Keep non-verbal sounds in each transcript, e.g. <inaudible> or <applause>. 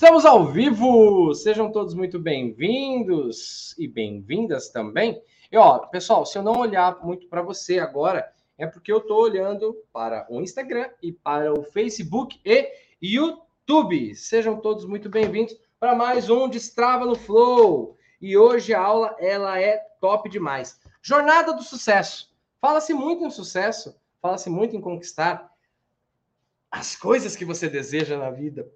Estamos ao vivo! Sejam todos muito bem-vindos e bem-vindas também. E ó, pessoal, se eu não olhar muito para você agora, é porque eu estou olhando para o Instagram e para o Facebook e YouTube. Sejam todos muito bem-vindos para mais um Destrava no Flow. E hoje a aula ela é top demais. Jornada do sucesso. Fala-se muito em sucesso, fala-se muito em conquistar as coisas que você deseja na vida.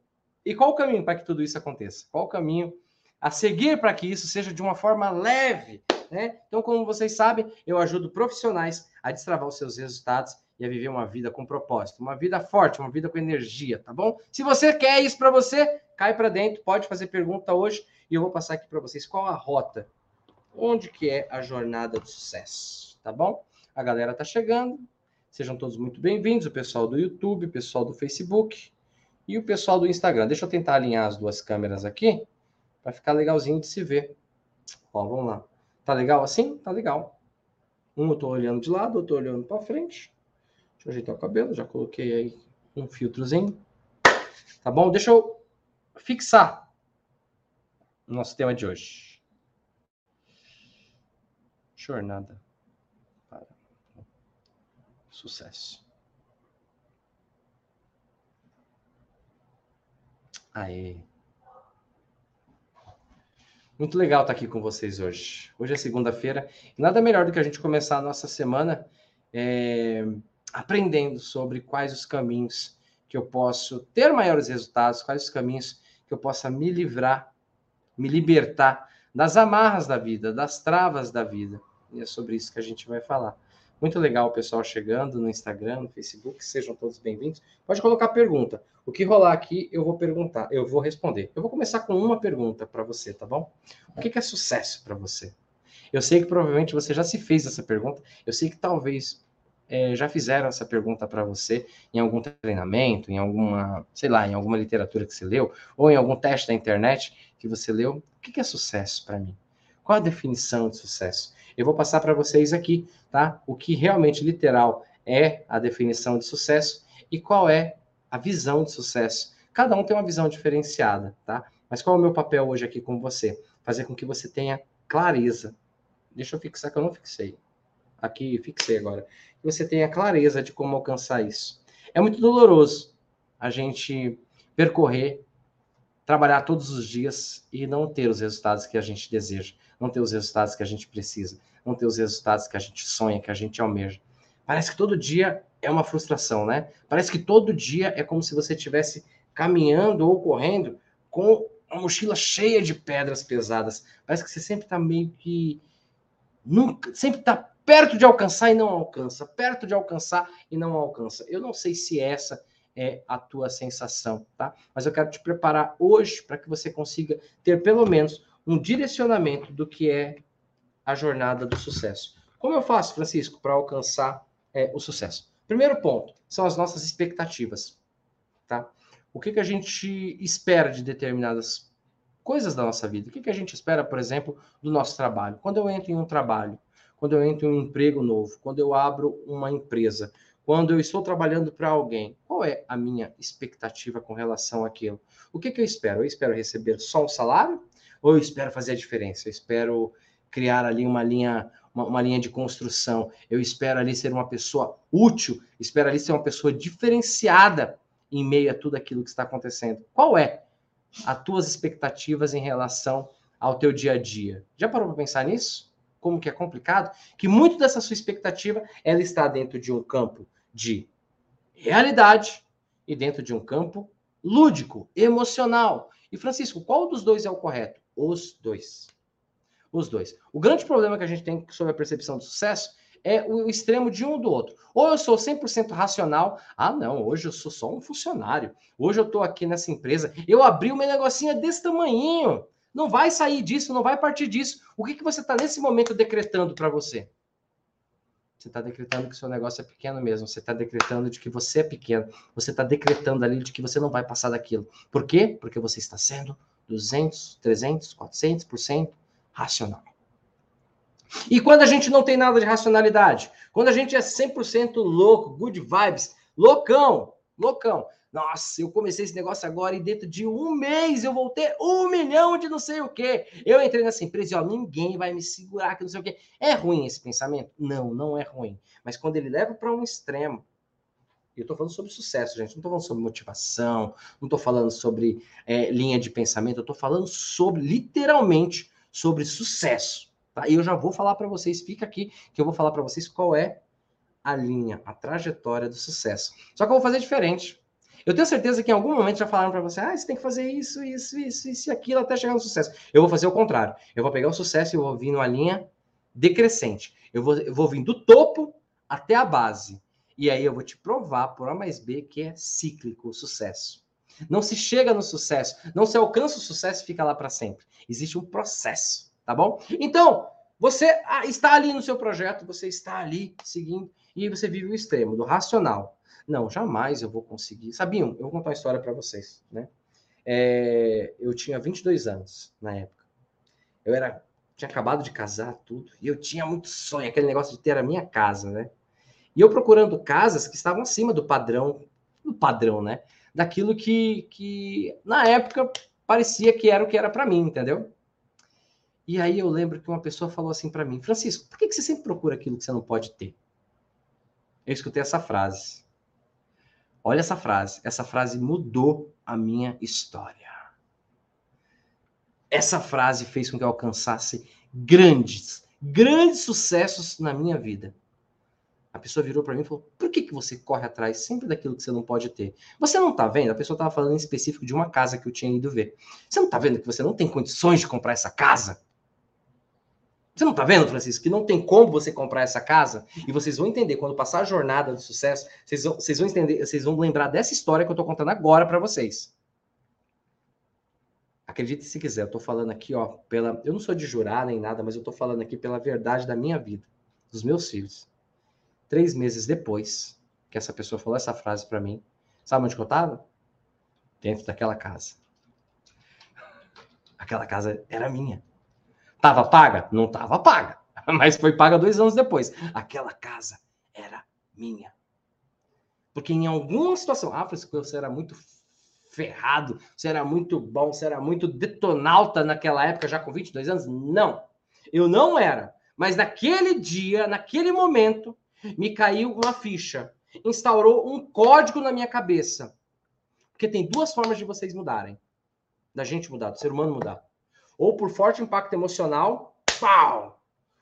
E qual o caminho para que tudo isso aconteça? Qual o caminho a seguir para que isso seja de uma forma leve? Né? Então, como vocês sabem, eu ajudo profissionais a destravar os seus resultados e a viver uma vida com propósito, uma vida forte, uma vida com energia, tá bom? Se você quer isso para você, cai para dentro, pode fazer pergunta hoje e eu vou passar aqui para vocês qual a rota, onde que é a jornada do sucesso, tá bom? A galera tá chegando, sejam todos muito bem-vindos, o pessoal do YouTube, o pessoal do Facebook e o pessoal do Instagram. Deixa eu tentar alinhar as duas câmeras aqui para ficar legalzinho de se ver. Ó, vamos lá. Tá legal assim? Tá legal. Um eu tô olhando de lado, outro olhando para frente. Deixa eu ajeitar o cabelo, já coloquei aí um filtrozinho. Tá bom? Deixa eu fixar o nosso tema de hoje. Jornada para sucesso. Aê. Muito legal estar aqui com vocês hoje. Hoje é segunda-feira nada melhor do que a gente começar a nossa semana é, aprendendo sobre quais os caminhos que eu posso ter maiores resultados, quais os caminhos que eu possa me livrar, me libertar das amarras da vida, das travas da vida. E é sobre isso que a gente vai falar. Muito legal o pessoal chegando no Instagram, no Facebook, sejam todos bem-vindos. Pode colocar pergunta. O que rolar aqui, eu vou perguntar, eu vou responder. Eu vou começar com uma pergunta para você, tá bom? O que é sucesso para você? Eu sei que provavelmente você já se fez essa pergunta. Eu sei que talvez é, já fizeram essa pergunta para você em algum treinamento, em alguma, sei lá, em alguma literatura que você leu, ou em algum teste da internet que você leu. O que é sucesso para mim? Qual a definição de sucesso? Eu vou passar para vocês aqui, tá? O que realmente literal é a definição de sucesso e qual é a visão de sucesso. Cada um tem uma visão diferenciada, tá? Mas qual é o meu papel hoje aqui com você? Fazer com que você tenha clareza. Deixa eu fixar que eu não fixei. Aqui, fixei agora. Que você tenha clareza de como alcançar isso. É muito doloroso a gente percorrer, trabalhar todos os dias e não ter os resultados que a gente deseja não ter os resultados que a gente precisa, não ter os resultados que a gente sonha, que a gente almeja. Parece que todo dia é uma frustração, né? Parece que todo dia é como se você estivesse caminhando ou correndo com uma mochila cheia de pedras pesadas. Parece que você sempre está meio que nunca, sempre está perto de alcançar e não alcança, perto de alcançar e não alcança. Eu não sei se essa é a tua sensação, tá? Mas eu quero te preparar hoje para que você consiga ter pelo menos um direcionamento do que é a jornada do sucesso. Como eu faço, Francisco, para alcançar é, o sucesso? Primeiro ponto são as nossas expectativas, tá? O que, que a gente espera de determinadas coisas da nossa vida? O que, que a gente espera, por exemplo, do nosso trabalho? Quando eu entro em um trabalho, quando eu entro em um emprego novo, quando eu abro uma empresa, quando eu estou trabalhando para alguém, qual é a minha expectativa com relação àquilo? O que, que eu espero? Eu espero receber só um salário? ou eu espero fazer a diferença, eu espero criar ali uma linha, uma, uma, linha de construção, eu espero ali ser uma pessoa útil, espero ali ser uma pessoa diferenciada em meio a tudo aquilo que está acontecendo. Qual é as tuas expectativas em relação ao teu dia a dia? Já parou para pensar nisso? Como que é complicado? Que muito dessa sua expectativa, ela está dentro de um campo de realidade e dentro de um campo lúdico, emocional. E Francisco, qual dos dois é o correto? Os dois. Os dois. O grande problema que a gente tem sobre a percepção de sucesso é o extremo de um do outro. Ou eu sou 100% racional, ah não, hoje eu sou só um funcionário. Hoje eu estou aqui nessa empresa, eu abri o meu negocinho desse tamanhinho. Não vai sair disso, não vai partir disso. O que, que você está nesse momento decretando para você? Você está decretando que seu negócio é pequeno mesmo. Você está decretando de que você é pequeno. Você está decretando ali de que você não vai passar daquilo. Por quê? Porque você está sendo 200, 300, 400% racional. E quando a gente não tem nada de racionalidade, quando a gente é 100% louco, good vibes, loucão, loucão, Nossa, eu comecei esse negócio agora e dentro de um mês eu vou ter um milhão de não sei o quê. Eu entrei nessa empresa e ó, ninguém vai me segurar, que não sei o quê. É ruim esse pensamento? Não, não é ruim. Mas quando ele leva para um extremo, eu estou falando sobre sucesso, gente. Não estou falando sobre motivação, não estou falando sobre é, linha de pensamento, eu estou falando sobre, literalmente, sobre sucesso. Tá? E eu já vou falar para vocês, fica aqui, que eu vou falar para vocês qual é a linha, a trajetória do sucesso. Só que eu vou fazer diferente. Eu tenho certeza que em algum momento já falaram para você, ah, você tem que fazer isso, isso, isso, isso e aquilo até chegar no sucesso. Eu vou fazer o contrário. Eu vou pegar o sucesso e vou vir numa linha decrescente. Eu vou, eu vou vir do topo até a base. E aí eu vou te provar por A mais B que é cíclico o sucesso. Não se chega no sucesso, não se alcança o sucesso e fica lá para sempre. Existe um processo, tá bom? Então, você ah, está ali no seu projeto, você está ali seguindo, e você vive o extremo do racional. Não, jamais eu vou conseguir. Sabiam? Eu vou contar uma história para vocês, né? É, eu tinha 22 anos na época. Eu era tinha acabado de casar tudo e eu tinha muito sonho, aquele negócio de ter a minha casa, né? E eu procurando casas que estavam acima do padrão, do padrão, né? Daquilo que, que na época parecia que era o que era para mim, entendeu? E aí eu lembro que uma pessoa falou assim para mim, Francisco, por que, que você sempre procura aquilo que você não pode ter? Eu escutei essa frase. Olha essa frase. Essa frase mudou a minha história. Essa frase fez com que eu alcançasse grandes, grandes sucessos na minha vida. A pessoa virou para mim e falou: por que, que você corre atrás sempre daquilo que você não pode ter? Você não está vendo? A pessoa estava falando em específico de uma casa que eu tinha ido ver. Você não está vendo que você não tem condições de comprar essa casa? Você não está vendo, Francisco, que não tem como você comprar essa casa? E vocês vão entender, quando passar a jornada do sucesso, vocês vão, vocês vão entender, vocês vão lembrar dessa história que eu estou contando agora para vocês. Acredite se quiser, eu estou falando aqui, ó, pela. Eu não sou de jurar nem nada, mas eu estou falando aqui pela verdade da minha vida, dos meus filhos. Três meses depois que essa pessoa falou essa frase para mim, sabe onde eu estava? Dentro daquela casa. Aquela casa era minha. Tava paga? Não tava paga, <laughs> mas foi paga dois anos depois. Aquela casa era minha. Porque em alguma situação, ah, Francisco, você era muito ferrado, você era muito bom, você era muito detonauta naquela época, já com 22 anos? Não, eu não era. Mas naquele dia, naquele momento, me caiu uma ficha, instaurou um código na minha cabeça. Porque tem duas formas de vocês mudarem, da gente mudar, do ser humano mudar ou por forte impacto emocional, pau!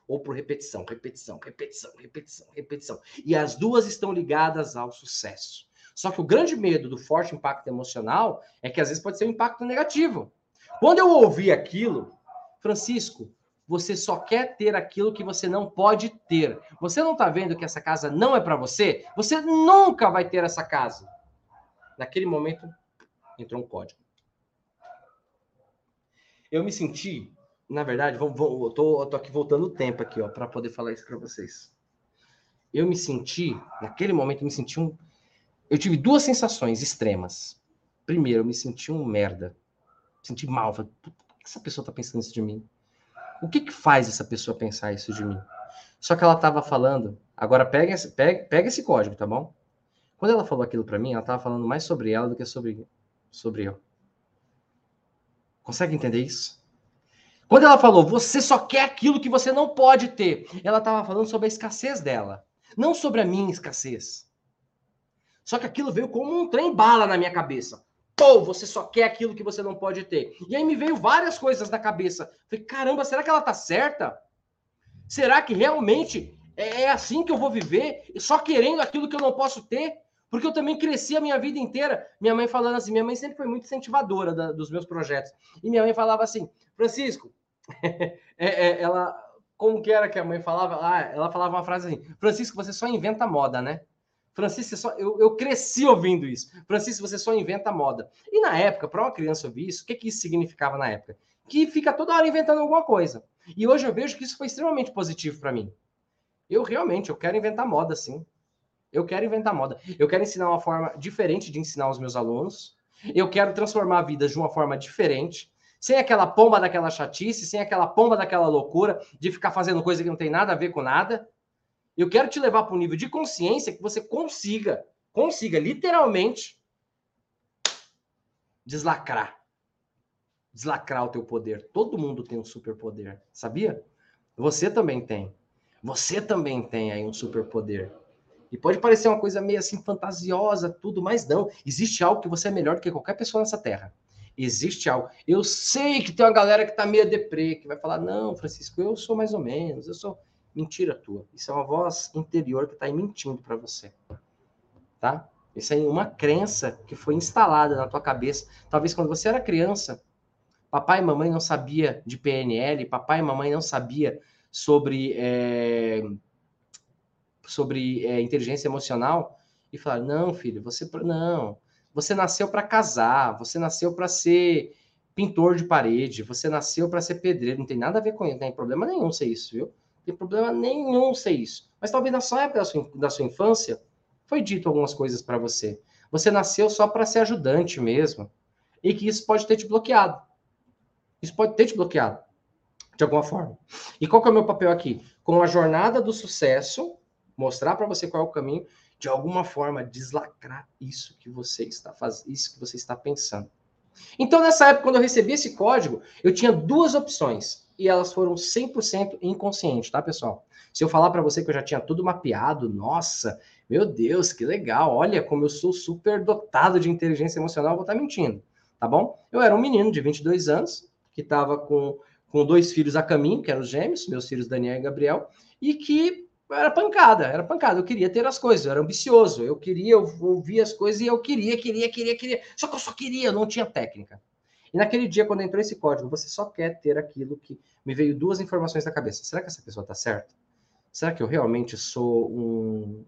Ou por repetição, repetição, repetição, repetição, repetição. E as duas estão ligadas ao sucesso. Só que o grande medo do forte impacto emocional é que às vezes pode ser um impacto negativo. Quando eu ouvi aquilo, Francisco, você só quer ter aquilo que você não pode ter. Você não está vendo que essa casa não é para você? Você nunca vai ter essa casa. Naquele momento, entrou um código eu me senti, na verdade, vou, vou, eu, tô, eu tô aqui voltando o tempo aqui, ó, para poder falar isso para vocês. Eu me senti, naquele momento, eu me senti um. Eu tive duas sensações extremas. Primeiro, eu me senti um merda. Me senti mal. Falei, por que essa pessoa tá pensando isso de mim? O que que faz essa pessoa pensar isso de mim? Só que ela tava falando. Agora pega esse, pega, pega esse código, tá bom? Quando ela falou aquilo para mim, ela tava falando mais sobre ela do que sobre, sobre eu. Consegue entender isso? Quando ela falou, você só quer aquilo que você não pode ter, ela estava falando sobre a escassez dela, não sobre a minha escassez. Só que aquilo veio como um trem bala na minha cabeça. Pô, você só quer aquilo que você não pode ter. E aí me veio várias coisas na cabeça. Falei, caramba, será que ela tá certa? Será que realmente é, é assim que eu vou viver, só querendo aquilo que eu não posso ter? Porque eu também cresci a minha vida inteira, minha mãe falando assim, minha mãe sempre foi muito incentivadora da, dos meus projetos. E minha mãe falava assim, Francisco, <laughs> é, é, ela, como que era que a mãe falava? Ah, ela falava uma frase assim, Francisco, você só inventa moda, né? Francisco, só, eu, eu cresci ouvindo isso. Francisco, você só inventa moda. E na época, para uma criança ouvir isso, o que, que isso significava na época? Que fica toda hora inventando alguma coisa. E hoje eu vejo que isso foi extremamente positivo para mim. Eu realmente, eu quero inventar moda, sim. Eu quero inventar moda. Eu quero ensinar uma forma diferente de ensinar os meus alunos. Eu quero transformar vidas de uma forma diferente. Sem aquela pomba daquela chatice, sem aquela pomba daquela loucura de ficar fazendo coisa que não tem nada a ver com nada. Eu quero te levar para um nível de consciência que você consiga, consiga literalmente deslacrar. Deslacrar o teu poder. Todo mundo tem um superpoder, sabia? Você também tem. Você também tem aí um superpoder. E pode parecer uma coisa meio assim fantasiosa, tudo, mas não. Existe algo que você é melhor do que qualquer pessoa nessa terra. Existe algo. Eu sei que tem uma galera que tá meio deprê, que vai falar: não, Francisco, eu sou mais ou menos, eu sou. Mentira tua. Isso é uma voz interior que está aí mentindo para você. Tá? Isso é uma crença que foi instalada na tua cabeça. Talvez quando você era criança, papai e mamãe não sabia de PNL, papai e mamãe não sabia sobre, é, sobre é, inteligência emocional e falaram: não, filho, você não, você nasceu para casar, você nasceu para ser pintor de parede, você nasceu para ser pedreiro, não tem nada a ver com isso, não tem problema nenhum ser isso, viu? Não tem problema nenhum ser isso. Mas talvez na sua época da sua, da sua infância foi dito algumas coisas para você. Você nasceu só para ser ajudante mesmo. E que isso pode ter te bloqueado. Isso pode ter te bloqueado de alguma forma. E qual que é o meu papel aqui? Com a jornada do sucesso, mostrar para você qual é o caminho, de alguma forma deslacrar isso que você está fazendo, isso que você está pensando. Então, nessa época, quando eu recebi esse código, eu tinha duas opções e elas foram 100% inconscientes, tá, pessoal? Se eu falar para você que eu já tinha tudo mapeado, nossa, meu Deus, que legal, olha como eu sou super dotado de inteligência emocional, vou estar tá mentindo, tá bom? Eu era um menino de 22 anos que estava com com dois filhos a caminho, que eram os gêmeos, meus filhos Daniel e Gabriel, e que era pancada, era pancada. Eu queria ter as coisas, eu era ambicioso, eu queria ouvir as coisas e eu queria, queria, queria, queria. Só que eu só queria, eu não tinha técnica. E naquele dia, quando entrou esse código, você só quer ter aquilo que me veio duas informações na cabeça. Será que essa pessoa está certa? Será que eu realmente sou um,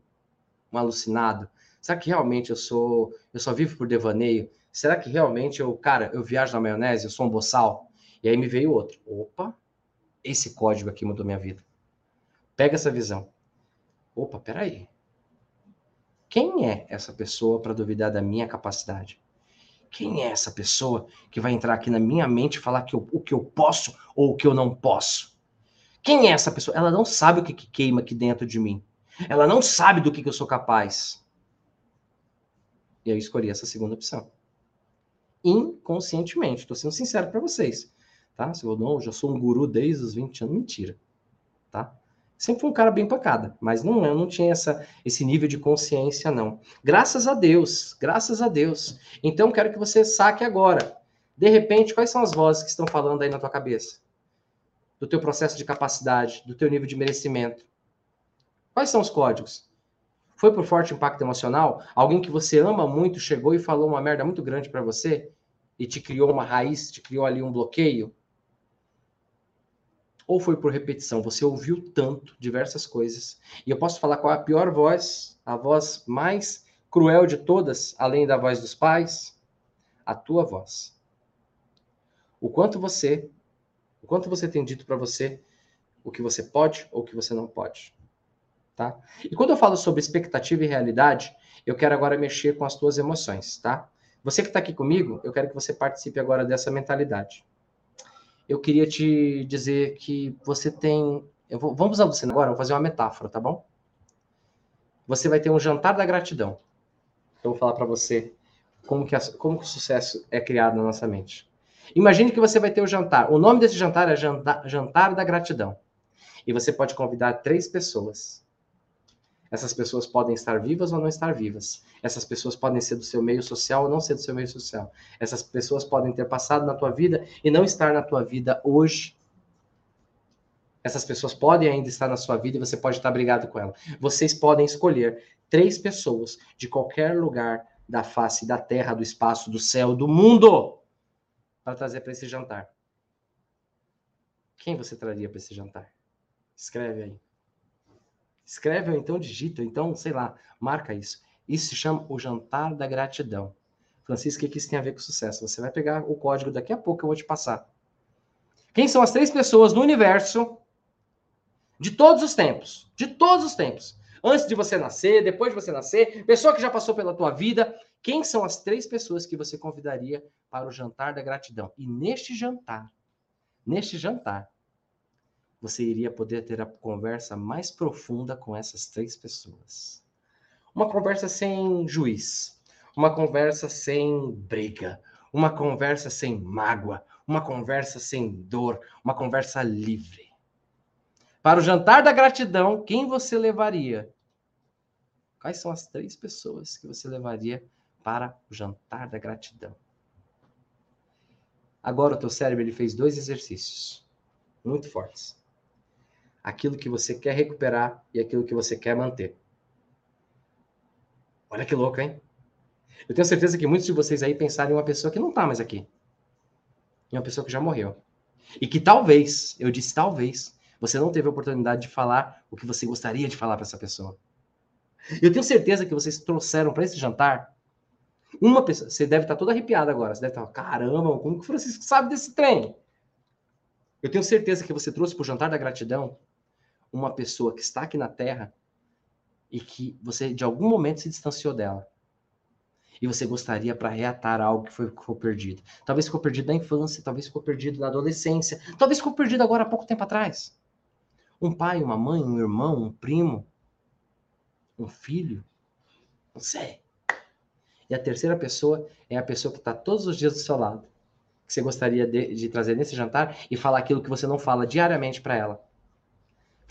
um alucinado? Será que realmente eu sou, eu só vivo por devaneio? Será que realmente eu, cara, eu viajo na maionese, eu sou um boçal? E aí me veio outro. Opa, esse código aqui mudou minha vida. Pega essa visão. Opa, peraí. Quem é essa pessoa para duvidar da minha capacidade? Quem é essa pessoa que vai entrar aqui na minha mente e falar que eu, o que eu posso ou o que eu não posso? Quem é essa pessoa? Ela não sabe o que, que queima aqui dentro de mim. Ela não sabe do que, que eu sou capaz. E eu escolhi essa segunda opção. Inconscientemente. Estou sendo sincero para vocês tá? Se eu não, já sou um guru desde os 20 anos, mentira, tá? Sempre fui um cara bem pancada, mas não, eu não tinha essa, esse nível de consciência, não. Graças a Deus, graças a Deus. Então, quero que você saque agora. De repente, quais são as vozes que estão falando aí na tua cabeça? Do teu processo de capacidade, do teu nível de merecimento. Quais são os códigos? Foi por forte impacto emocional? Alguém que você ama muito chegou e falou uma merda muito grande para você e te criou uma raiz, te criou ali um bloqueio? Ou foi por repetição? Você ouviu tanto, diversas coisas. E eu posso falar qual é a pior voz, a voz mais cruel de todas, além da voz dos pais? A tua voz. O quanto você, o quanto você tem dito para você o que você pode ou o que você não pode. Tá? E quando eu falo sobre expectativa e realidade, eu quero agora mexer com as tuas emoções, tá? Você que está aqui comigo, eu quero que você participe agora dessa mentalidade eu queria te dizer que você tem. Vou, vamos alucinar agora, vou fazer uma metáfora, tá bom? Você vai ter um jantar da gratidão. Eu vou falar para você como que, a, como que o sucesso é criado na nossa mente. Imagine que você vai ter o um jantar. O nome desse jantar é jantar da Gratidão. E você pode convidar três pessoas. Essas pessoas podem estar vivas ou não estar vivas. Essas pessoas podem ser do seu meio social ou não ser do seu meio social. Essas pessoas podem ter passado na tua vida e não estar na tua vida hoje. Essas pessoas podem ainda estar na sua vida e você pode estar brigado com ela. Vocês podem escolher três pessoas de qualquer lugar da face da terra, do espaço, do céu, do mundo para trazer para esse jantar. Quem você traria para esse jantar? Escreve aí. Escreve ou então digita, então, sei lá, marca isso. Isso se chama o jantar da gratidão. Francisco, o que isso tem a ver com sucesso? Você vai pegar o código daqui a pouco, eu vou te passar. Quem são as três pessoas no universo de todos os tempos? De todos os tempos. Antes de você nascer, depois de você nascer, pessoa que já passou pela tua vida. Quem são as três pessoas que você convidaria para o jantar da gratidão? E neste jantar, neste jantar, você iria poder ter a conversa mais profunda com essas três pessoas. Uma conversa sem juiz, uma conversa sem briga, uma conversa sem mágoa, uma conversa sem dor, uma conversa livre. Para o jantar da gratidão, quem você levaria? Quais são as três pessoas que você levaria para o jantar da gratidão? Agora o teu cérebro ele fez dois exercícios muito fortes. Aquilo que você quer recuperar e aquilo que você quer manter. Olha que louco, hein? Eu tenho certeza que muitos de vocês aí pensaram em uma pessoa que não está mais aqui. Em uma pessoa que já morreu. E que talvez, eu disse talvez, você não teve a oportunidade de falar o que você gostaria de falar para essa pessoa. Eu tenho certeza que vocês trouxeram para esse jantar uma pessoa. Você deve estar tá toda arrepiada agora. Você deve estar, tá, caramba, como que o Francisco sabe desse trem? Eu tenho certeza que você trouxe para o jantar da gratidão uma pessoa que está aqui na Terra e que você, de algum momento, se distanciou dela e você gostaria para reatar algo que foi, ficou perdido. Talvez ficou perdido na infância, talvez ficou perdido na adolescência, talvez ficou perdido agora há pouco tempo atrás. Um pai, uma mãe, um irmão, um primo, um filho, não sei. E a terceira pessoa é a pessoa que está todos os dias do seu lado, que você gostaria de, de trazer nesse jantar e falar aquilo que você não fala diariamente para ela.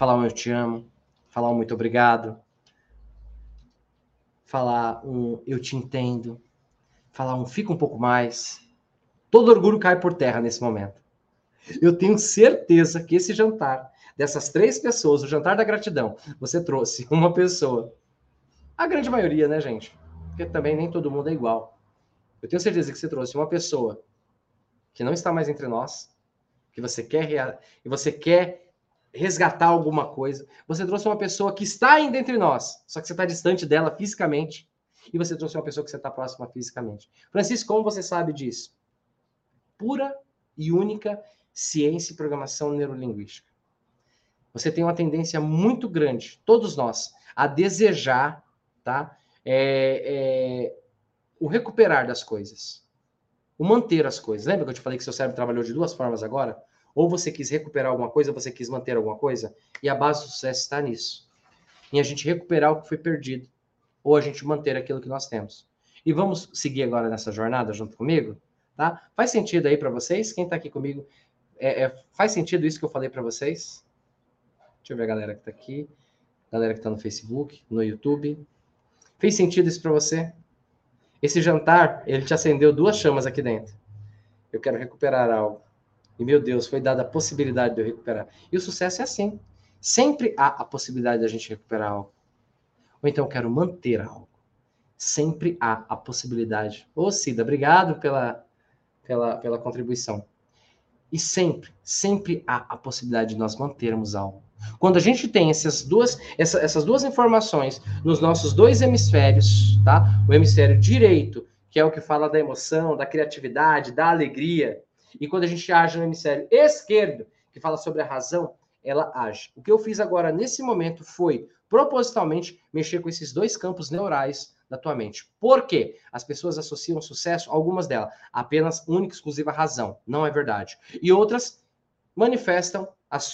Falar um eu te amo, falar um muito obrigado, falar um eu te entendo, falar um fica um pouco mais. Todo orgulho cai por terra nesse momento. Eu tenho certeza que esse jantar, dessas três pessoas, o jantar da gratidão, você trouxe <laughs> uma pessoa. A grande maioria, né, gente? Porque também nem todo mundo é igual. Eu tenho certeza que você trouxe uma pessoa que não está mais entre nós, que você quer e você quer resgatar alguma coisa. Você trouxe uma pessoa que está ainda entre nós, só que você está distante dela fisicamente. E você trouxe uma pessoa que você está próxima fisicamente. Francisco, como você sabe disso? Pura e única ciência e programação neurolinguística. Você tem uma tendência muito grande, todos nós, a desejar, tá? É, é, o recuperar das coisas, o manter as coisas. Lembra que eu te falei que seu cérebro trabalhou de duas formas agora? Ou você quis recuperar alguma coisa, você quis manter alguma coisa, e a base do sucesso está nisso. Em a gente recuperar o que foi perdido, ou a gente manter aquilo que nós temos. E vamos seguir agora nessa jornada junto comigo? Tá? Faz sentido aí para vocês? Quem está aqui comigo, é, é, faz sentido isso que eu falei para vocês? Deixa eu ver a galera que está aqui, galera que está no Facebook, no YouTube. Fez sentido isso para você? Esse jantar, ele te acendeu duas chamas aqui dentro. Eu quero recuperar algo. E, meu Deus, foi dada a possibilidade de eu recuperar. E o sucesso é assim. Sempre há a possibilidade da gente recuperar algo. Ou então, eu quero manter algo. Sempre há a possibilidade. Ô, Cida, obrigado pela, pela, pela contribuição. E sempre, sempre há a possibilidade de nós mantermos algo. Quando a gente tem essas duas, essa, essas duas informações nos nossos dois hemisférios, tá? O hemisfério direito, que é o que fala da emoção, da criatividade, da alegria, e quando a gente age no hemisfério esquerdo, que fala sobre a razão, ela age. O que eu fiz agora nesse momento foi propositalmente mexer com esses dois campos neurais da tua mente. Por quê? As pessoas associam sucesso, algumas delas, apenas única e exclusiva razão. Não é verdade. E outras manifestam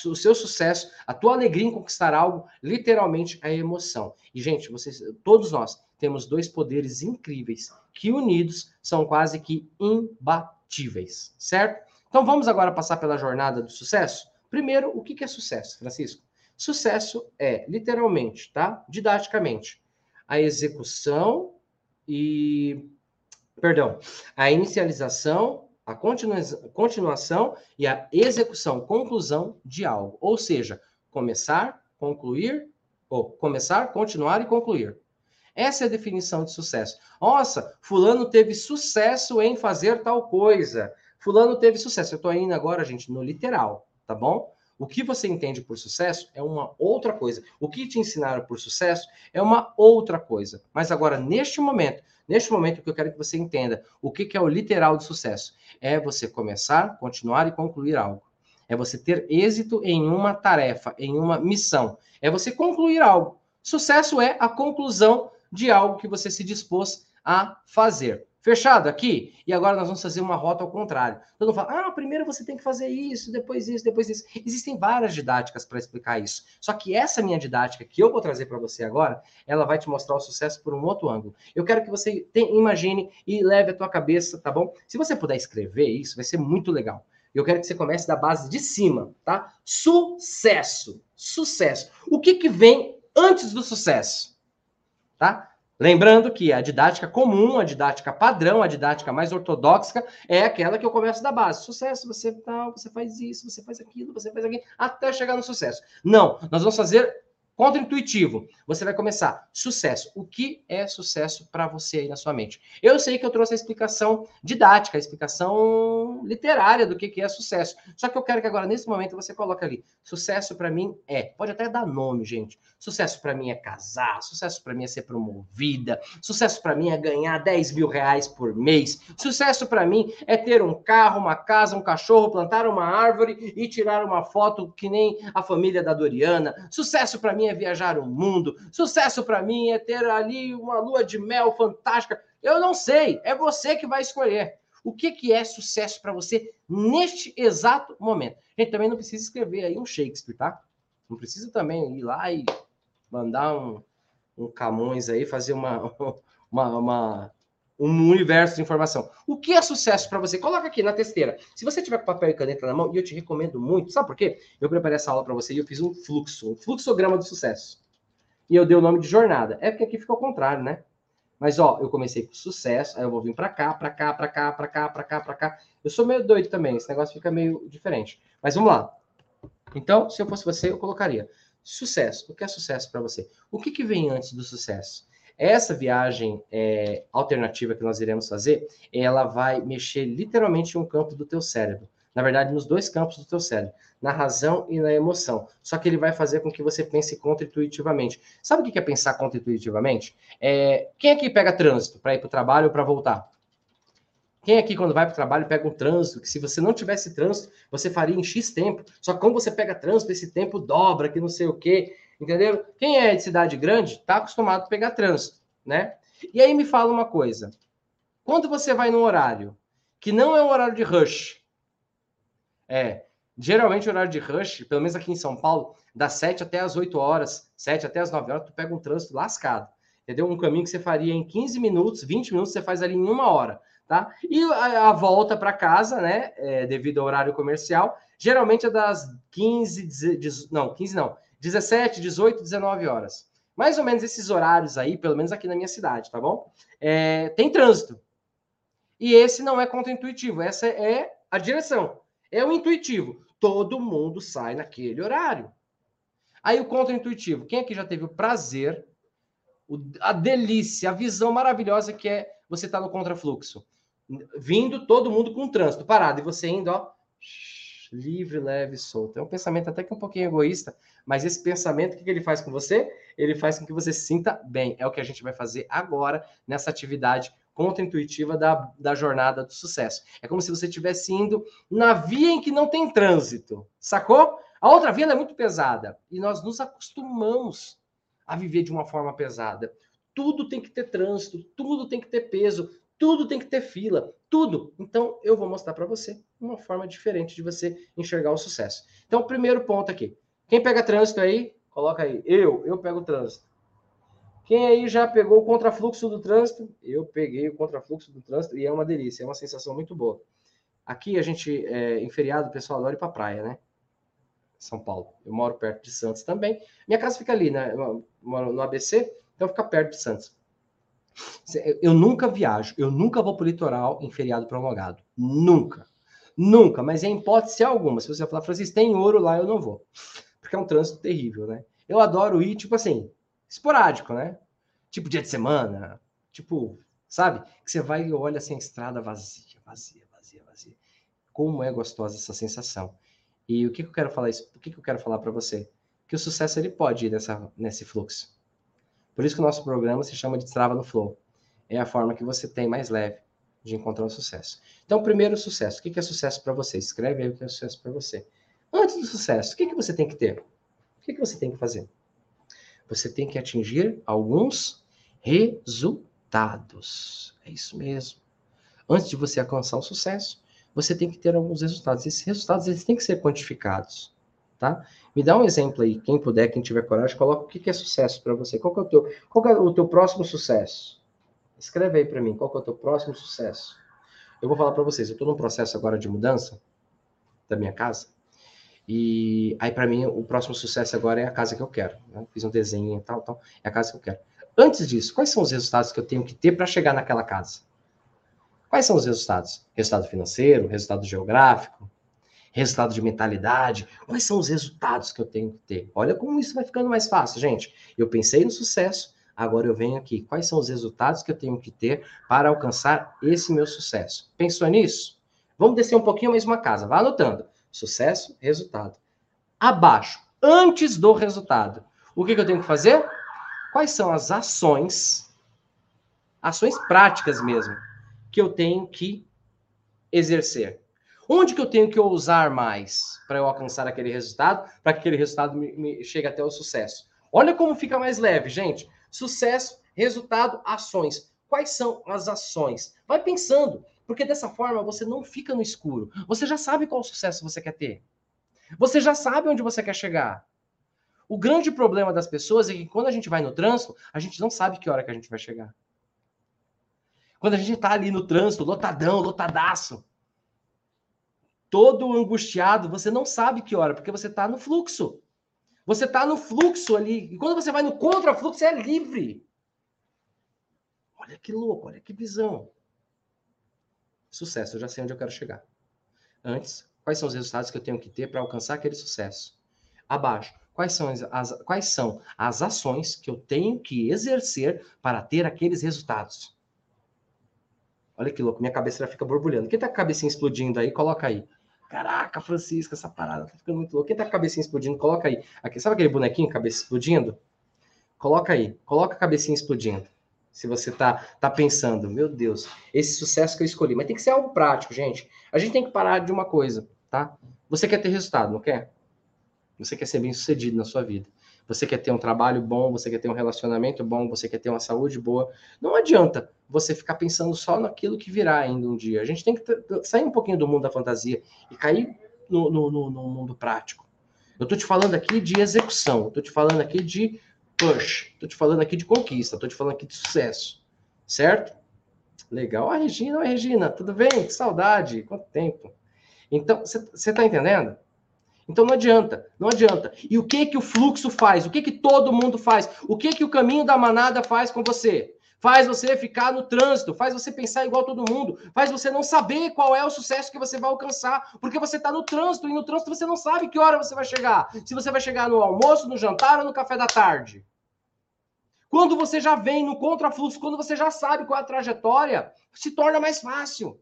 o seu sucesso, a tua alegria em conquistar algo, literalmente a emoção. E, gente, vocês, todos nós temos dois poderes incríveis que unidos são quase que imbatíveis factíveis, certo? Então vamos agora passar pela jornada do sucesso? Primeiro, o que é sucesso, Francisco? Sucesso é, literalmente, tá? Didaticamente, a execução e. Perdão, a inicialização, a continua... continuação e a execução, conclusão de algo. Ou seja, começar, concluir, ou começar, continuar e concluir. Essa é a definição de sucesso. Nossa, fulano teve sucesso em fazer tal coisa. Fulano teve sucesso. Eu estou indo agora, gente, no literal, tá bom? O que você entende por sucesso é uma outra coisa. O que te ensinaram por sucesso é uma outra coisa. Mas agora, neste momento, neste momento que eu quero que você entenda o que, que é o literal de sucesso. É você começar, continuar e concluir algo. É você ter êxito em uma tarefa, em uma missão. É você concluir algo. Sucesso é a conclusão de algo que você se dispôs a fazer. Fechado aqui? E agora nós vamos fazer uma rota ao contrário. Todo mundo fala, ah, primeiro você tem que fazer isso, depois isso, depois isso. Existem várias didáticas para explicar isso. Só que essa minha didática que eu vou trazer para você agora, ela vai te mostrar o sucesso por um outro ângulo. Eu quero que você imagine e leve a tua cabeça, tá bom? Se você puder escrever isso, vai ser muito legal. Eu quero que você comece da base de cima, tá? Sucesso. Sucesso. O que, que vem antes do sucesso? Tá? Lembrando que a didática comum, a didática padrão, a didática mais ortodoxa é aquela que eu começo da base. Sucesso, você tal, você faz isso, você faz aquilo, você faz aquilo, até chegar no sucesso. Não, nós vamos fazer Contra-intuitivo, você vai começar. Sucesso. O que é sucesso para você aí na sua mente? Eu sei que eu trouxe a explicação didática, a explicação literária do que, que é sucesso. Só que eu quero que agora, nesse momento, você coloque ali. Sucesso para mim é. Pode até dar nome, gente. Sucesso para mim é casar. Sucesso para mim é ser promovida. Sucesso para mim é ganhar 10 mil reais por mês. Sucesso para mim é ter um carro, uma casa, um cachorro, plantar uma árvore e tirar uma foto que nem a família da Doriana. Sucesso para mim é viajar o mundo. Sucesso para mim é ter ali uma lua de mel fantástica. Eu não sei, é você que vai escolher. O que, que é sucesso para você neste exato momento? A gente também não precisa escrever aí um Shakespeare, tá? Não precisa também ir lá e mandar um, um Camões aí, fazer uma, <laughs> uma, uma um universo de informação. O que é sucesso para você? Coloca aqui na testeira. Se você tiver papel e caneta na mão, e eu te recomendo muito, sabe por quê? Eu preparei essa aula para você e eu fiz um fluxo, um fluxograma do sucesso. E eu dei o nome de jornada. É porque aqui fica ao contrário, né? Mas ó, eu comecei com sucesso, aí eu vou vir para cá, para cá, para cá, para cá, para cá, para cá. Eu sou meio doido também, esse negócio fica meio diferente. Mas vamos lá. Então, se eu fosse você, eu colocaria sucesso. O que é sucesso para você? O que, que vem antes do sucesso? Essa viagem é, alternativa que nós iremos fazer, ela vai mexer literalmente em um campo do teu cérebro. Na verdade, nos dois campos do teu cérebro, na razão e na emoção. Só que ele vai fazer com que você pense contra-intuitivamente. Sabe o que é pensar contra-intuitivamente? É, quem aqui pega trânsito para ir para o trabalho ou para voltar? Quem aqui, quando vai para o trabalho, pega um trânsito, que se você não tivesse trânsito, você faria em X tempo. Só que como você pega trânsito, esse tempo dobra, que não sei o quê. Entendeu? Quem é de cidade grande está acostumado a pegar trânsito, né? E aí me fala uma coisa. Quando você vai num horário que não é um horário de rush, é, geralmente o horário de rush, pelo menos aqui em São Paulo, das 7 até as 8 horas, 7 até as 9 horas, tu pega um trânsito lascado. Entendeu? Um caminho que você faria em 15 minutos, 20 minutos, você faz ali em uma hora, tá? E a, a volta para casa, né, é, devido ao horário comercial, geralmente é das 15, 10, não, 15 não, 17, 18, 19 horas. Mais ou menos esses horários aí, pelo menos aqui na minha cidade, tá bom? É, tem trânsito. E esse não é contra-intuitivo, essa é a direção. É o intuitivo. Todo mundo sai naquele horário. Aí o contra-intuitivo. Quem aqui já teve o prazer, a delícia, a visão maravilhosa que é você estar tá no contrafluxo? Vindo todo mundo com trânsito parado e você indo, ó livre, leve, solto. É um pensamento até que um pouquinho egoísta, mas esse pensamento, o que, ele faz com você? Ele faz com que você se sinta bem. É o que a gente vai fazer agora nessa atividade contra-intuitiva da, da jornada do sucesso. É como se você estivesse indo na via em que não tem trânsito, sacou? A outra via é muito pesada e nós nos acostumamos a viver de uma forma pesada. Tudo tem que ter trânsito, tudo tem que ter peso, tudo tem que ter fila, tudo. Então, eu vou mostrar para você uma forma diferente de você enxergar o sucesso. Então, primeiro ponto aqui. Quem pega trânsito aí, coloca aí. Eu, eu pego trânsito. Quem aí já pegou o contrafluxo do trânsito? Eu peguei o contrafluxo do trânsito e é uma delícia, é uma sensação muito boa. Aqui a gente, é, em feriado, o pessoal adora ir para praia, né? São Paulo. Eu moro perto de Santos também. Minha casa fica ali, né? Eu moro no ABC, então fica perto de Santos. Eu nunca viajo, eu nunca vou para o litoral em feriado prolongado. Nunca. Nunca, mas em hipótese alguma. Se você falar, Francisco, tem ouro lá, eu não vou. Porque é um trânsito terrível, né? Eu adoro ir, tipo assim, esporádico, né? Tipo dia de semana, tipo, sabe? Que você vai e olha assim a estrada vazia, vazia, vazia, vazia. Como é gostosa essa sensação. E o que, que eu quero falar isso? O que, que eu quero falar para você? Que o sucesso ele pode ir nessa, nesse fluxo. Por isso que o nosso programa se chama de Destrava no Flow. É a forma que você tem mais leve de encontrar o sucesso. Então, primeiro, sucesso. O que é sucesso para você? Escreve aí o que é sucesso para você. Antes do sucesso, o que, que você tem que ter? O que, que você tem que fazer? Você tem que atingir alguns resultados. É isso mesmo. Antes de você alcançar o sucesso, você tem que ter alguns resultados. Esses resultados eles têm que ser quantificados, tá? Me dá um exemplo aí, quem puder, quem tiver coragem, coloca o que é sucesso para você. Qual é o teu, qual é o teu próximo sucesso? Escreve aí para mim, qual é o teu próximo sucesso? Eu vou falar para vocês, eu estou num processo agora de mudança da minha casa. E aí, para mim, o próximo sucesso agora é a casa que eu quero. Né? Fiz um desenho e tal, tal. É a casa que eu quero. Antes disso, quais são os resultados que eu tenho que ter para chegar naquela casa? Quais são os resultados? Resultado financeiro, resultado geográfico, resultado de mentalidade. Quais são os resultados que eu tenho que ter? Olha como isso vai ficando mais fácil, gente. Eu pensei no sucesso, agora eu venho aqui. Quais são os resultados que eu tenho que ter para alcançar esse meu sucesso? Pensou nisso? Vamos descer um pouquinho mais uma casa. Vá anotando. Sucesso, resultado. Abaixo, antes do resultado. O que, que eu tenho que fazer? Quais são as ações, ações práticas mesmo, que eu tenho que exercer. Onde que eu tenho que ousar mais para eu alcançar aquele resultado, para que aquele resultado me, me chegue até o sucesso? Olha como fica mais leve, gente. Sucesso, resultado, ações. Quais são as ações? Vai pensando, porque dessa forma você não fica no escuro. Você já sabe qual sucesso você quer ter. Você já sabe onde você quer chegar. O grande problema das pessoas é que quando a gente vai no trânsito, a gente não sabe que hora que a gente vai chegar. Quando a gente está ali no trânsito, lotadão, lotadaço, todo angustiado, você não sabe que hora, porque você está no fluxo. Você está no fluxo ali. E quando você vai no contra-fluxo, você é livre. Olha que louco, olha que visão. Sucesso, eu já sei onde eu quero chegar. Antes, quais são os resultados que eu tenho que ter para alcançar aquele sucesso? Abaixo, quais são as, as, quais são as ações que eu tenho que exercer para ter aqueles resultados? Olha que louco, minha cabeça já fica borbulhando. Quem tá com a cabecinha explodindo aí, coloca aí. Caraca, Francisca, essa parada tá ficando muito louca. Quem tá com a cabecinha explodindo, coloca aí. Aqui, sabe aquele bonequinho, cabeça explodindo? Coloca aí, coloca a cabecinha explodindo. Se você tá, tá pensando, meu Deus, esse sucesso que eu escolhi. Mas tem que ser algo prático, gente. A gente tem que parar de uma coisa, tá? Você quer ter resultado, não quer? Você quer ser bem sucedido na sua vida. Você quer ter um trabalho bom, você quer ter um relacionamento bom, você quer ter uma saúde boa. Não adianta você ficar pensando só naquilo que virá ainda um dia. A gente tem que sair um pouquinho do mundo da fantasia e cair no, no, no, no mundo prático. Eu estou te falando aqui de execução, estou te falando aqui de push, estou te falando aqui de conquista, estou te falando aqui de sucesso, certo? Legal. Ah, Regina, oi Regina, tudo bem? Que saudade, quanto tempo. Então, você está entendendo? Então não adianta, não adianta. E o que que o fluxo faz? O que que todo mundo faz? O que que o caminho da manada faz com você? Faz você ficar no trânsito, faz você pensar igual todo mundo, faz você não saber qual é o sucesso que você vai alcançar, porque você está no trânsito e no trânsito você não sabe que hora você vai chegar. Se você vai chegar no almoço, no jantar ou no café da tarde. Quando você já vem no contrafluxo, quando você já sabe qual é a trajetória, se torna mais fácil.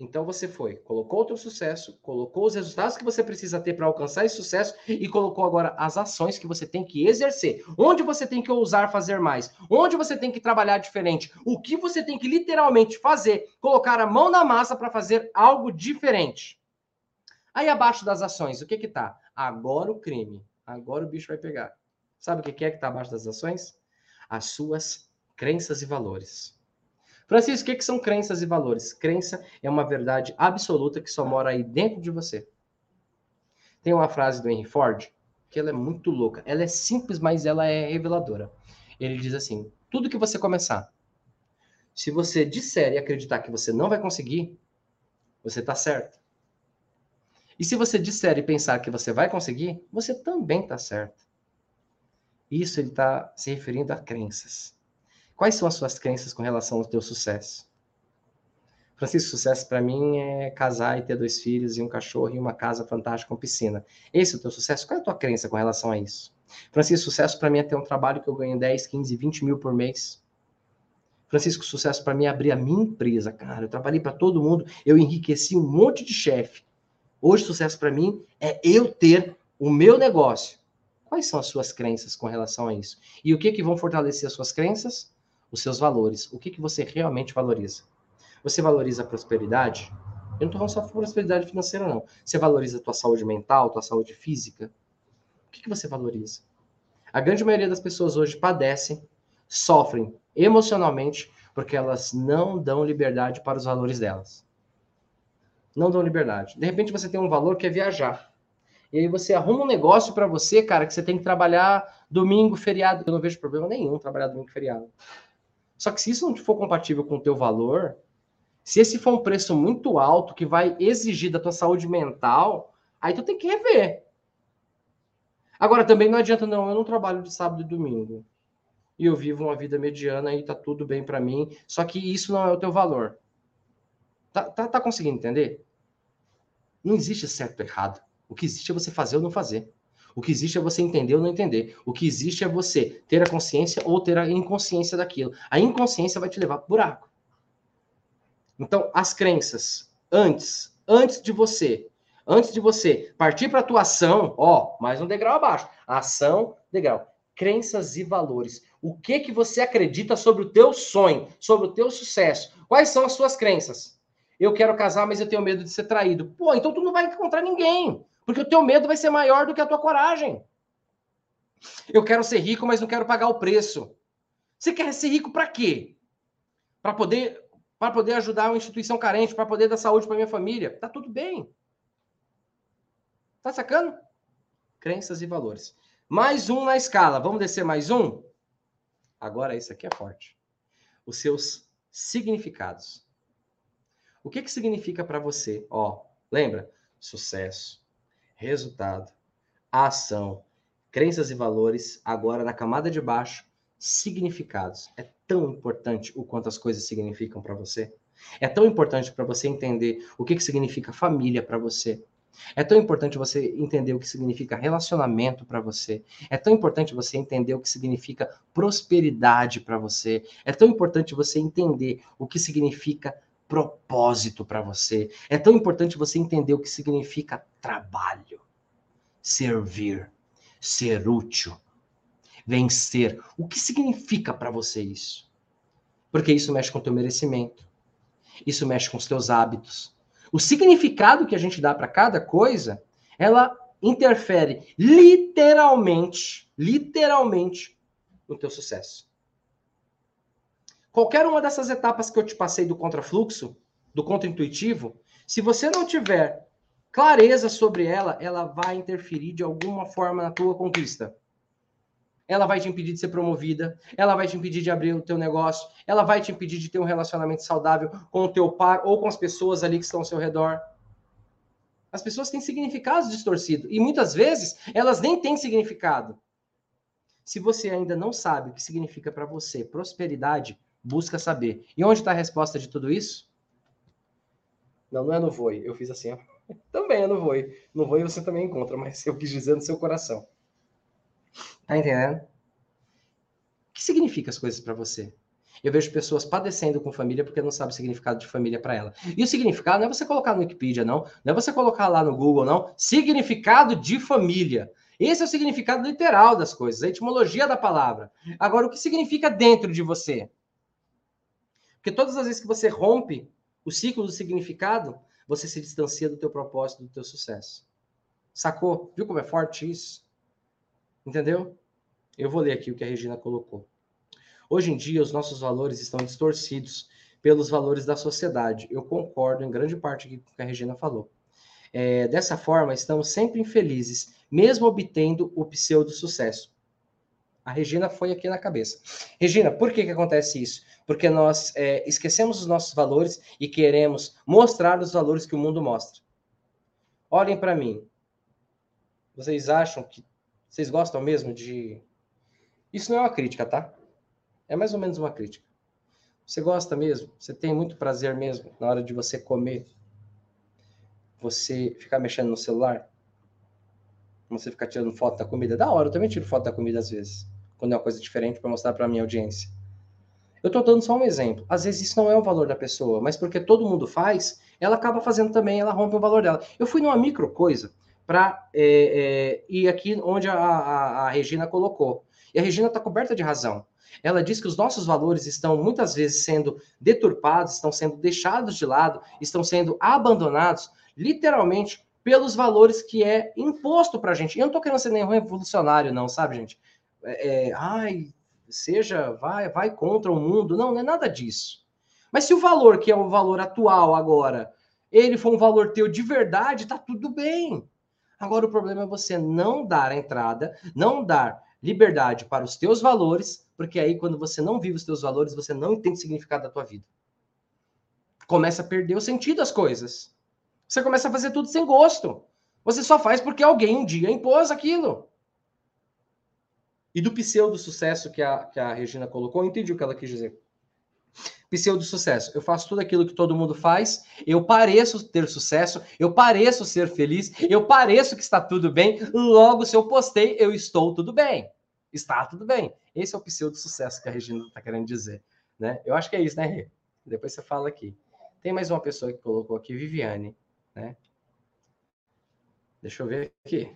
Então você foi, colocou o teu sucesso, colocou os resultados que você precisa ter para alcançar esse sucesso e colocou agora as ações que você tem que exercer. Onde você tem que ousar fazer mais? Onde você tem que trabalhar diferente? O que você tem que literalmente fazer? Colocar a mão na massa para fazer algo diferente. Aí abaixo das ações, o que que tá? Agora o crime. Agora o bicho vai pegar. Sabe o que é que tá abaixo das ações? As suas crenças e valores. Francisco, o que, são crenças e valores? Crença é uma verdade absoluta que só mora aí dentro de você. Tem uma frase do Henry Ford que ela é muito louca. Ela é simples, mas ela é reveladora. Ele diz assim: tudo que você começar, se você disser e acreditar que você não vai conseguir, você está certo. E se você disser e pensar que você vai conseguir, você também está certo. Isso ele está se referindo a crenças. Quais são as suas crenças com relação ao teu sucesso? Francisco, sucesso para mim é casar e ter dois filhos e um cachorro e uma casa fantástica com piscina. Esse é o teu sucesso? Qual é a tua crença com relação a isso? Francisco, sucesso para mim é ter um trabalho que eu ganho 10, 15, 20 mil por mês. Francisco, sucesso para mim é abrir a minha empresa. Cara, eu trabalhei para todo mundo, eu enriqueci um monte de chefe. Hoje, sucesso para mim é eu ter o meu negócio. Quais são as suas crenças com relação a isso? E o que que vão fortalecer as suas crenças? Os seus valores. O que, que você realmente valoriza? Você valoriza a prosperidade? Eu não estou falando só de prosperidade financeira, não. Você valoriza a tua saúde mental, tua saúde física? O que, que você valoriza? A grande maioria das pessoas hoje padecem, sofrem emocionalmente, Porque elas não dão liberdade para os valores delas. Não dão liberdade. De repente você tem um valor que é viajar. E aí você arruma um negócio para você, cara, que você tem que trabalhar domingo, feriado. Eu não vejo problema nenhum trabalhar domingo, feriado. Só que se isso não for compatível com o teu valor, se esse for um preço muito alto que vai exigir da tua saúde mental, aí tu tem que rever. Agora também não adianta não, eu não trabalho de sábado e domingo. E eu vivo uma vida mediana e tá tudo bem para mim, só que isso não é o teu valor. Tá, tá, tá conseguindo entender? Não existe certo ou errado. O que existe é você fazer ou não fazer. O que existe é você entender ou não entender. O que existe é você ter a consciência ou ter a inconsciência daquilo. A inconsciência vai te levar para o buraco. Então, as crenças, antes, antes de você, antes de você partir para a tua ação, ó, mais um degrau abaixo. Ação, degrau. Crenças e valores. O que que você acredita sobre o teu sonho, sobre o teu sucesso? Quais são as suas crenças? Eu quero casar, mas eu tenho medo de ser traído. Pô, então tu não vai encontrar ninguém. Porque o teu medo vai ser maior do que a tua coragem. Eu quero ser rico, mas não quero pagar o preço. Você quer ser rico para quê? Para poder para poder ajudar uma instituição carente, para poder dar saúde para minha família. Tá tudo bem. Tá sacando? Crenças e valores. Mais um na escala. Vamos descer mais um? Agora isso aqui é forte. Os seus significados. O que que significa para você? Ó, lembra? Sucesso, resultado, ação, crenças e valores, agora na camada de baixo, significados. É tão importante o quanto as coisas significam para você. É tão importante para você entender o que, que significa família para você. É tão importante você entender o que significa relacionamento para você. É tão importante você entender o que significa prosperidade para você. É tão importante você entender o que significa propósito para você. É tão importante você entender o que significa trabalho, servir, ser útil, vencer. O que significa para você isso? Porque isso mexe com o teu merecimento. Isso mexe com os teus hábitos. O significado que a gente dá para cada coisa, ela interfere literalmente, literalmente no teu sucesso. Qualquer uma dessas etapas que eu te passei do contrafluxo, do contra-intuitivo, se você não tiver clareza sobre ela, ela vai interferir de alguma forma na tua conquista. Ela vai te impedir de ser promovida, ela vai te impedir de abrir o teu negócio, ela vai te impedir de ter um relacionamento saudável com o teu par ou com as pessoas ali que estão ao seu redor. As pessoas têm significados distorcidos e muitas vezes elas nem têm significado. Se você ainda não sabe o que significa para você prosperidade, busca saber. E onde está a resposta de tudo isso? Não, não é no Voi. Eu fiz assim, ó. Também é no Voi. No Voi você também encontra, mas eu quis dizer no seu coração. Tá entendendo? O que significa as coisas para você? Eu vejo pessoas padecendo com família porque não sabem o significado de família para ela. E o significado não é você colocar no Wikipedia, não. Não é você colocar lá no Google, não. Significado de família. Esse é o significado literal das coisas, a etimologia da palavra. Agora, o que significa dentro de você? Porque todas as vezes que você rompe o ciclo do significado, você se distancia do teu propósito, do teu sucesso. Sacou? Viu como é forte isso? Entendeu? Eu vou ler aqui o que a Regina colocou. Hoje em dia, os nossos valores estão distorcidos pelos valores da sociedade. Eu concordo em grande parte com o que a Regina falou. É, dessa forma, estamos sempre infelizes, mesmo obtendo o pseudo-sucesso. A Regina foi aqui na cabeça. Regina, por que, que acontece isso? Porque nós é, esquecemos os nossos valores e queremos mostrar os valores que o mundo mostra. Olhem para mim. Vocês acham que. Vocês gostam mesmo de. Isso não é uma crítica, tá? É mais ou menos uma crítica. Você gosta mesmo? Você tem muito prazer mesmo na hora de você comer? Você ficar mexendo no celular? Você ficar tirando foto da comida? Da hora, eu também tiro foto da comida às vezes quando é uma coisa diferente para mostrar para a minha audiência. Eu estou dando só um exemplo. Às vezes isso não é o valor da pessoa, mas porque todo mundo faz, ela acaba fazendo também, ela rompe o valor dela. Eu fui numa micro coisa para é, é, ir aqui onde a, a, a Regina colocou. E a Regina está coberta de razão. Ela diz que os nossos valores estão muitas vezes sendo deturpados, estão sendo deixados de lado, estão sendo abandonados, literalmente, pelos valores que é imposto para a gente. Eu não estou querendo ser nenhum revolucionário, não, sabe, gente? É, é, ai, seja, vai, vai contra o mundo. Não, não é nada disso. Mas se o valor, que é o valor atual agora, ele for um valor teu de verdade, tá tudo bem. Agora o problema é você não dar a entrada, não dar liberdade para os teus valores, porque aí quando você não vive os teus valores, você não entende o significado da tua vida. Começa a perder o sentido das coisas. Você começa a fazer tudo sem gosto. Você só faz porque alguém um dia impôs aquilo. E do pseudo-sucesso que a, que a Regina colocou, eu entendi o que ela quis dizer. Pseudo-sucesso. Eu faço tudo aquilo que todo mundo faz, eu pareço ter sucesso, eu pareço ser feliz, eu pareço que está tudo bem, logo, se eu postei, eu estou tudo bem. Está tudo bem. Esse é o pseudo-sucesso que a Regina está querendo dizer. Né? Eu acho que é isso, né, Rê? Depois você fala aqui. Tem mais uma pessoa que colocou aqui, Viviane. Né? Deixa eu ver aqui.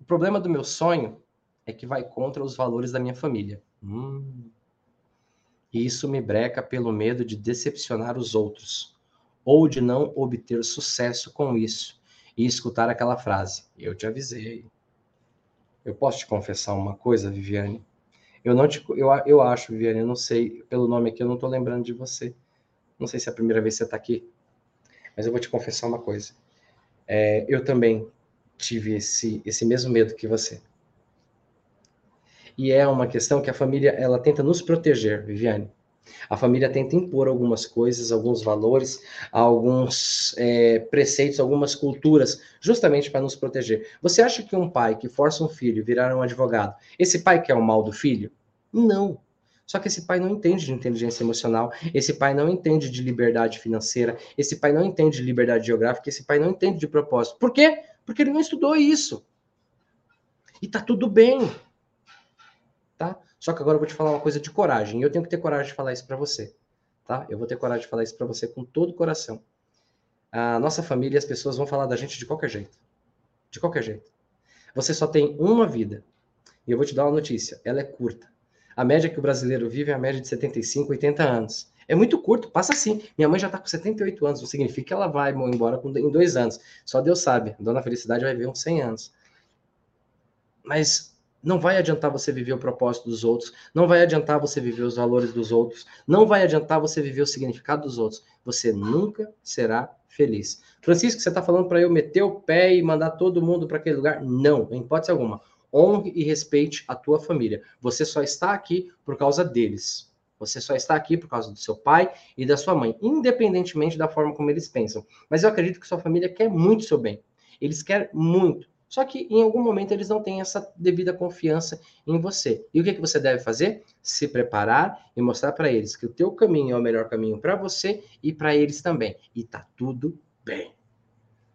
O problema do meu sonho é que vai contra os valores da minha família. Hum. E isso me breca pelo medo de decepcionar os outros, ou de não obter sucesso com isso, e escutar aquela frase: Eu te avisei. Eu posso te confessar uma coisa, Viviane? Eu não te, eu, eu acho, Viviane, eu não sei, pelo nome aqui, eu não estou lembrando de você. Não sei se é a primeira vez que você está aqui, mas eu vou te confessar uma coisa. É, eu também tive esse, esse mesmo medo que você e é uma questão que a família ela tenta nos proteger, Viviane. A família tenta impor algumas coisas, alguns valores, alguns é, preceitos, algumas culturas, justamente para nos proteger. Você acha que um pai que força um filho virar um advogado, esse pai quer o mal do filho? Não. Só que esse pai não entende de inteligência emocional, esse pai não entende de liberdade financeira, esse pai não entende de liberdade geográfica, esse pai não entende de propósito. Por quê? Porque ele não estudou isso. E tá tudo bem tá? Só que agora eu vou te falar uma coisa de coragem. E eu tenho que ter coragem de falar isso para você, tá? Eu vou ter coragem de falar isso para você com todo o coração. A nossa família, as pessoas vão falar da gente de qualquer jeito. De qualquer jeito. Você só tem uma vida. E eu vou te dar uma notícia, ela é curta. A média que o brasileiro vive é a média de 75, 80 anos. É muito curto, passa assim. Minha mãe já está com 78 anos, não significa que ela vai embora em dois anos. Só Deus sabe. Dona Felicidade vai viver uns 100 anos. Mas não vai adiantar você viver o propósito dos outros, não vai adiantar você viver os valores dos outros, não vai adiantar você viver o significado dos outros. Você nunca será feliz. Francisco, você está falando para eu meter o pé e mandar todo mundo para aquele lugar? Não, em hipótese alguma. Honre e respeite a tua família. Você só está aqui por causa deles. Você só está aqui por causa do seu pai e da sua mãe, independentemente da forma como eles pensam. Mas eu acredito que sua família quer muito seu bem. Eles querem muito. Só que em algum momento eles não têm essa devida confiança em você. E o que, que você deve fazer? Se preparar e mostrar para eles que o teu caminho é o melhor caminho para você e para eles também. E tá tudo bem.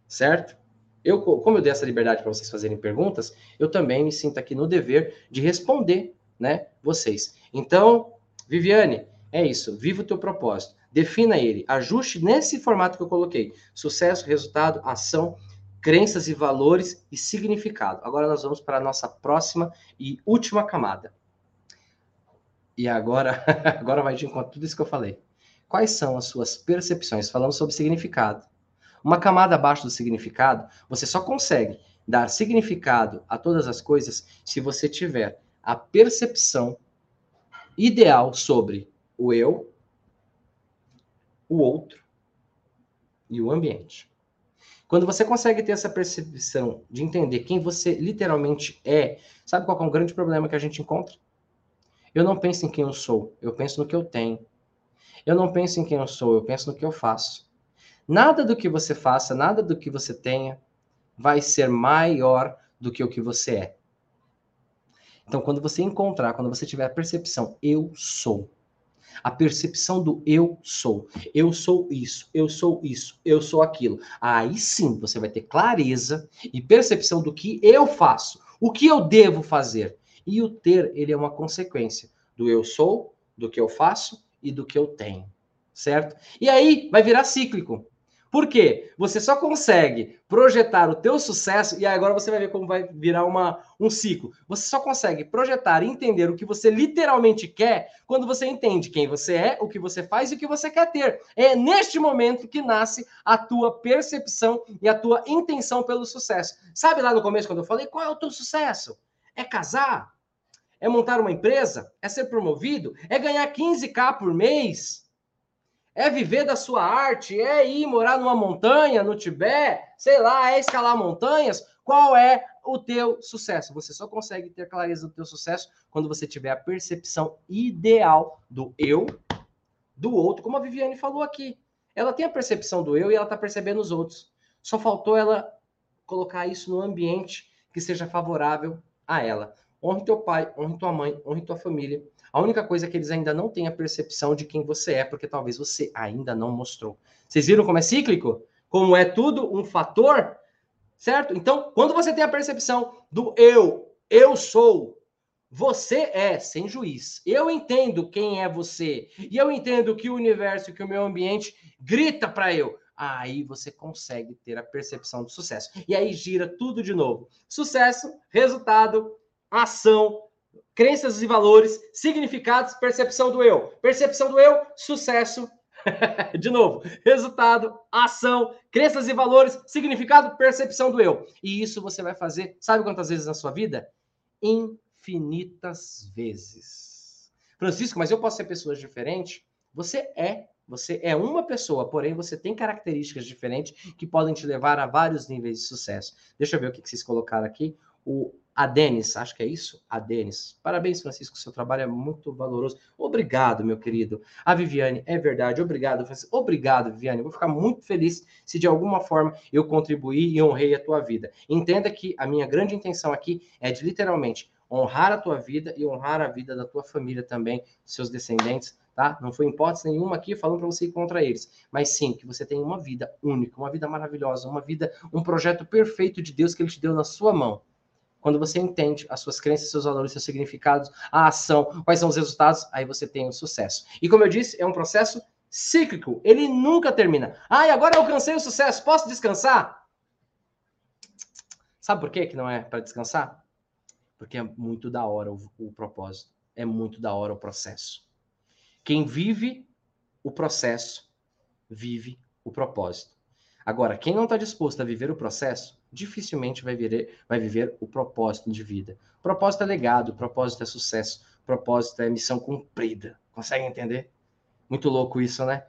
Certo? Eu, como eu dei essa liberdade para vocês fazerem perguntas, eu também me sinto aqui no dever de responder, né, vocês. Então, Viviane, é isso. Viva o teu propósito. Defina ele. Ajuste nesse formato que eu coloquei. Sucesso, resultado, ação crenças e valores e significado. Agora nós vamos para a nossa próxima e última camada. E agora, <laughs> agora vai de encontro tudo isso que eu falei. Quais são as suas percepções? Falamos sobre significado. Uma camada abaixo do significado, você só consegue dar significado a todas as coisas se você tiver a percepção ideal sobre o eu, o outro e o ambiente. Quando você consegue ter essa percepção de entender quem você literalmente é, sabe qual é um grande problema que a gente encontra? Eu não penso em quem eu sou, eu penso no que eu tenho. Eu não penso em quem eu sou, eu penso no que eu faço. Nada do que você faça, nada do que você tenha, vai ser maior do que o que você é. Então, quando você encontrar, quando você tiver a percepção, eu sou, a percepção do eu sou. Eu sou isso, eu sou isso, eu sou aquilo. Aí sim você vai ter clareza e percepção do que eu faço, o que eu devo fazer. E o ter, ele é uma consequência do eu sou, do que eu faço e do que eu tenho. Certo? E aí vai virar cíclico. Por quê? Você só consegue projetar o teu sucesso, e agora você vai ver como vai virar uma, um ciclo. Você só consegue projetar e entender o que você literalmente quer quando você entende quem você é, o que você faz e o que você quer ter. É neste momento que nasce a tua percepção e a tua intenção pelo sucesso. Sabe lá no começo, quando eu falei, qual é o teu sucesso? É casar? É montar uma empresa? É ser promovido? É ganhar 15k por mês? É viver da sua arte? É ir morar numa montanha no Tibete? Sei lá, é escalar montanhas? Qual é o teu sucesso? Você só consegue ter clareza do teu sucesso quando você tiver a percepção ideal do eu, do outro, como a Viviane falou aqui. Ela tem a percepção do eu e ela está percebendo os outros. Só faltou ela colocar isso no ambiente que seja favorável a ela. Honre teu pai, honre tua mãe, honre tua família. A única coisa é que eles ainda não têm a percepção de quem você é, porque talvez você ainda não mostrou. Vocês viram como é cíclico? Como é tudo um fator, certo? Então, quando você tem a percepção do eu, eu sou, você é sem juiz. Eu entendo quem é você. E eu entendo que o universo, que o meu ambiente grita para eu. Aí você consegue ter a percepção do sucesso. E aí gira tudo de novo. Sucesso, resultado, ação, crenças e valores, significados, percepção do eu. Percepção do eu, sucesso. <laughs> De novo, resultado, ação, crenças e valores, significado, percepção do eu. E isso você vai fazer, sabe quantas vezes na sua vida? Infinitas vezes. Francisco, mas eu posso ser pessoas diferentes? Você é. Você é uma pessoa, porém você tem características diferentes que podem te levar a vários níveis de sucesso. Deixa eu ver o que vocês colocaram aqui. O a Denis, acho que é isso? A Denis. Parabéns, Francisco, seu trabalho é muito valoroso. Obrigado, meu querido. A Viviane, é verdade. Obrigado, Francisco. Obrigado, Viviane. Vou ficar muito feliz se de alguma forma eu contribuir e honrei a tua vida. Entenda que a minha grande intenção aqui é de literalmente honrar a tua vida e honrar a vida da tua família também, seus descendentes, tá? Não foi hipótese nenhuma aqui falando para você ir contra eles, mas sim que você tem uma vida única, uma vida maravilhosa, uma vida, um projeto perfeito de Deus que ele te deu na sua mão quando você entende as suas crenças, seus valores, seus significados, a ação, quais são os resultados, aí você tem o sucesso. E como eu disse, é um processo cíclico, ele nunca termina. Ah, e agora alcancei o sucesso, posso descansar? Sabe por quê que não é para descansar? Porque é muito da hora o, o propósito, é muito da hora o processo. Quem vive o processo, vive o propósito. Agora, quem não está disposto a viver o processo, dificilmente vai, viver, vai viver o propósito de vida. Propósito é legado, propósito é sucesso, propósito é missão cumprida. Consegue entender? Muito louco isso, né?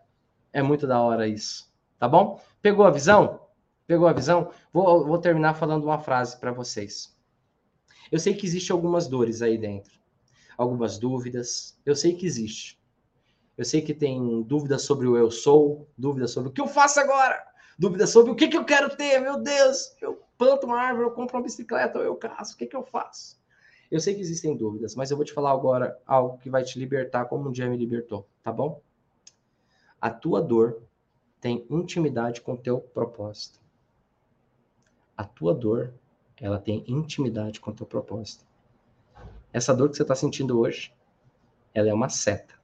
É muito da hora isso. Tá bom? Pegou a visão? Pegou a visão? Vou, vou terminar falando uma frase para vocês. Eu sei que existe algumas dores aí dentro, algumas dúvidas. Eu sei que existe. Eu sei que tem dúvidas sobre o eu sou, dúvidas sobre o que eu faço agora dúvidas sobre o que, que eu quero ter, meu Deus, eu planto uma árvore, eu compro uma bicicleta, ou eu caso, o que, que eu faço? Eu sei que existem dúvidas, mas eu vou te falar agora algo que vai te libertar como um dia me libertou, tá bom? A tua dor tem intimidade com o teu propósito. A tua dor, ela tem intimidade com o teu propósito. Essa dor que você está sentindo hoje, ela é uma seta.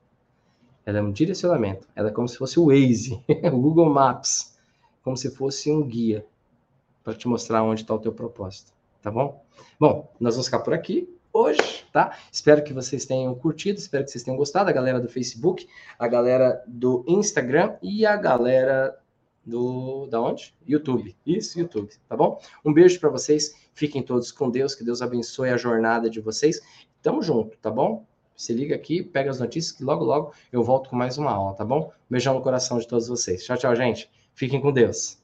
Ela é um direcionamento. Ela é como se fosse o Waze, <laughs> o Google Maps como se fosse um guia para te mostrar onde está o teu propósito, tá bom? Bom, nós vamos ficar por aqui hoje, tá? Espero que vocês tenham curtido, espero que vocês tenham gostado, a galera do Facebook, a galera do Instagram e a galera do da onde? YouTube. Isso, YouTube, tá bom? Um beijo para vocês. Fiquem todos com Deus, que Deus abençoe a jornada de vocês. Tamo junto, tá bom? Se liga aqui, pega as notícias que logo logo eu volto com mais uma aula, tá bom? beijão no coração de todos vocês. Tchau, tchau, gente. Fiquem com Deus.